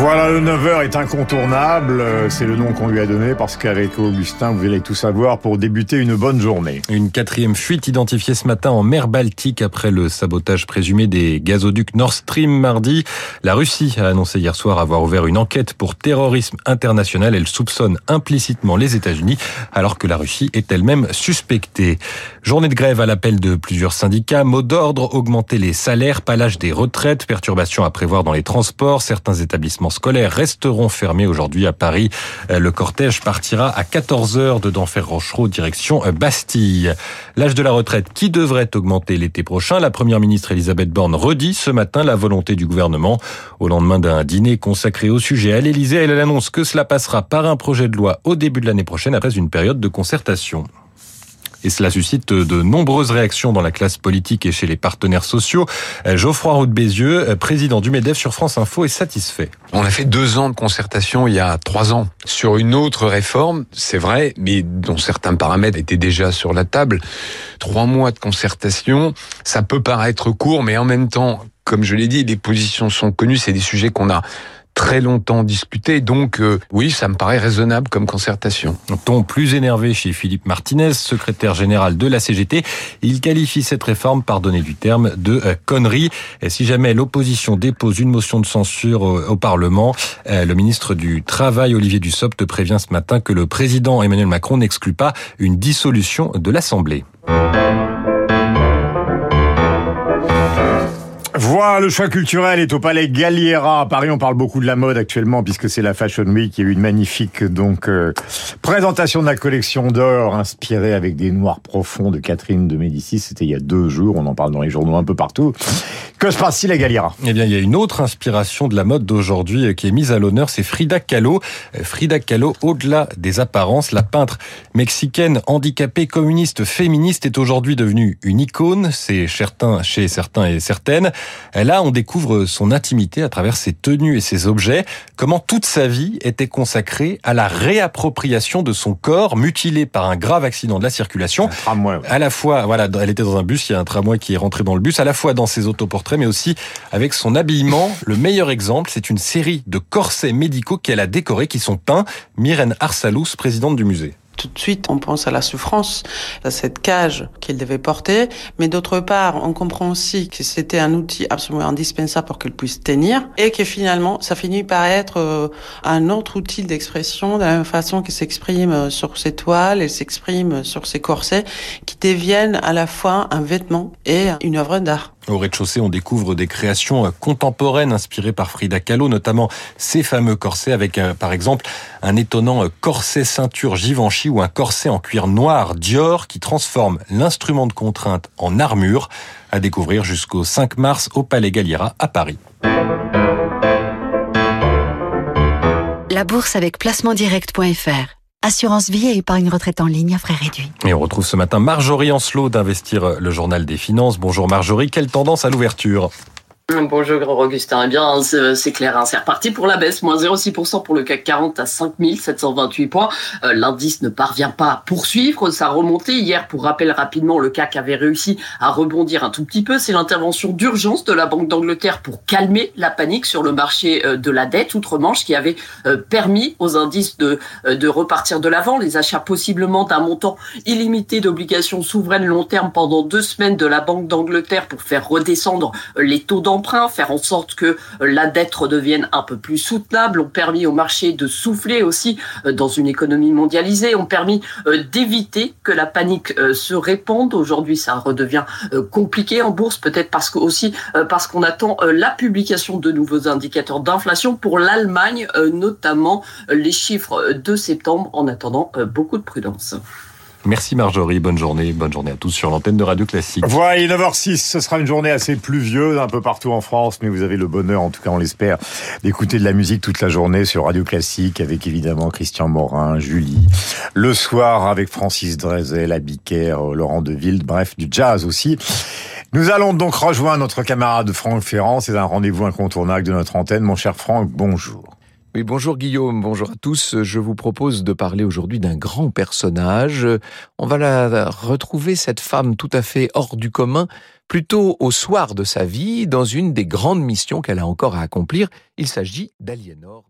Voilà, le 9h est incontournable. Euh, c'est le nom qu'on lui a donné parce qu'avec Augustin, vous allez tout savoir pour débuter une bonne journée. Une quatrième fuite identifiée ce matin en mer Baltique après le sabotage présumé des gazoducs Nord Stream mardi. La Russie a annoncé hier soir avoir ouvert une enquête pour terrorisme international. Elle soupçonne implicitement les États-Unis alors que la Russie est elle-même suspectée. Journée de grève à l'appel de plusieurs syndicats. Mot d'ordre, augmenter les salaires, pas l'âge des retraites, perturbations à prévoir dans les transports. Certains établissements scolaires resteront fermés aujourd'hui à Paris. Euh, le cortège partira à 14h de d'Enfer Rochereau direction euh, Bastille. L'âge de la retraite qui devrait augmenter l'été prochain. La première ministre Elisabeth Borne redit ce matin la volonté du gouvernement. Au lendemain d'un dîner consacré au sujet à l'Elysée, elle annonce que cela passera par un projet de loi au début de l'année prochaine après une période de concertation et cela suscite de nombreuses réactions dans la classe politique et chez les partenaires sociaux. Euh, Geoffroy Roux de Bézieux, euh, président du MEDEF sur France Info, est satisfait. On a fait deux ans de concertation il y a trois ans sur une autre réforme, c'est vrai, mais dont certains paramètres étaient déjà sur la table. Trois mois de concertation, ça peut paraître court, mais en même temps, comme je l'ai dit, les positions sont connues, c'est des sujets qu'on a très longtemps discuté. Donc euh, oui, ça me paraît raisonnable comme concertation. Ton plus énervé chez Philippe Martinez, secrétaire général de la CGT. Il qualifie cette réforme, pardonnez du terme, de euh, connerie. Et si jamais l'opposition dépose une motion de censure au, Parlement, euh, le ministre du Travail, Olivier Dussopt, prévient ce matin que le président Emmanuel Macron n'exclut pas une dissolution de l'Assemblée. Le choix culturel est au Palais Galliera à Paris. On parle beaucoup de la mode actuellement puisque c'est la Fashion Week. Il y a eu une magnifique donc euh, présentation de la collection d'or inspirée avec des noirs profonds de Catherine de Médicis. C'était il y a deux jours. On en parle dans les journaux un peu partout. Que se passe-t-il à Galliera? Eh bien, il y a une autre inspiration de la mode d'aujourd'hui euh, qui est mise à l'honneur. C'est Frida Kahlo. Euh, Frida Kahlo, au-delà des apparences, la peintre mexicaine handicapée, communiste, féministe est aujourd'hui devenue une icône. C'est certain chez certains et certaines. Là, on découvre son intimité à travers ses tenues et ses objets, comment toute sa vie était consacrée à la réappropriation de son corps mutilé par un grave accident de la circulation. À la fois, voilà, elle était dans un bus, il y a un tramway qui est rentré dans le bus, à la fois dans ses autoportraits, mais aussi avec son habillement. Le meilleur exemple, c'est une série de corsets médicaux qu'elle a décorés, qui sont peints. Myrène Arsalous, présidente du musée tout de suite, on pense à la souffrance, à cette cage qu'il devait porter, mais d'autre part, on comprend aussi que c'était un outil absolument indispensable pour qu'elle puisse tenir, et que finalement, ça finit par être euh, un autre outil d'expression, de la même façon qu'il s'exprime euh, sur ses toiles, elle s'exprime sur ses corsets, qui deviennent à la fois un vêtement et une œuvre d'art. Au rez-de-chaussée, on découvre des créations contemporaines inspirées par Frida Kahlo, notamment ces fameux corsets avec, euh, par exemple, un étonnant corset ceinture Givenchy ou un corset en cuir noir Dior qui transforme l'instrument de contrainte en armure. À découvrir jusqu'au 5 mars au Palais Galliera à Paris. La bourse avec placementdirect.fr Assurance vie et épargne retraite en ligne à frais réduits. Et on retrouve ce matin Marjorie Ancelot d'Investir le Journal des Finances. Bonjour Marjorie, quelle tendance à l'ouverture? Bonjour Grand Augustin. Eh bien, c'est clair, hein, c'est reparti pour la baisse. Moins 0,6% pour le CAC 40 à 5728 points. Euh, l'indice ne parvient pas à poursuivre sa remontée. Hier, pour rappel rapidement, le CAC avait réussi à rebondir un tout petit peu. C'est l'intervention d'urgence de la Banque d'Angleterre pour calmer la panique sur le marché euh, de la dette outre-Manche qui avait euh, permis aux indices de, de repartir de l'avant. Les achats possiblement d'un montant illimité d'obligations souveraines long terme pendant deux semaines de la Banque d'Angleterre pour faire redescendre les taux faire en sorte que la dette redevienne un peu plus soutenable, ont permis au marché de souffler aussi euh, dans une économie mondialisée, ont permis euh, d'éviter que la panique euh, se répande. Aujourd'hui, ça redevient compliqué en bourse, peut-être parce que aussi parce qu'on attend la publication de nouveaux indicateurs d'inflation pour l'Allemagne, notamment les chiffres de septembre, en attendant beaucoup de prudence. Merci Marjorie, bonne journée, bonne journée à tous sur l'antenne de Radio Classique. Voilà, 9h06, ce sera une journée assez pluvieuse un peu partout en France, mais vous avez le bonheur, en tout cas on l'espère, d'écouter de la musique toute la journée sur Radio Classique avec évidemment Christian Morin, Julie. Le soir avec Francis Drezel, Abiker, Laurent Deville, bref, du jazz aussi. Nous allons donc rejoindre notre camarade Franck Ferrand, c'est un rendez-vous incontournable de notre antenne. Mon cher Franck, bonjour. Oui, bonjour Guillaume, bonjour à tous. Je vous propose de parler aujourd'hui d'un grand personnage. On va la retrouver, cette femme tout à fait hors du commun, plutôt au soir de sa vie, dans une des grandes missions qu'elle a encore à accomplir. Il s'agit d'Aliénor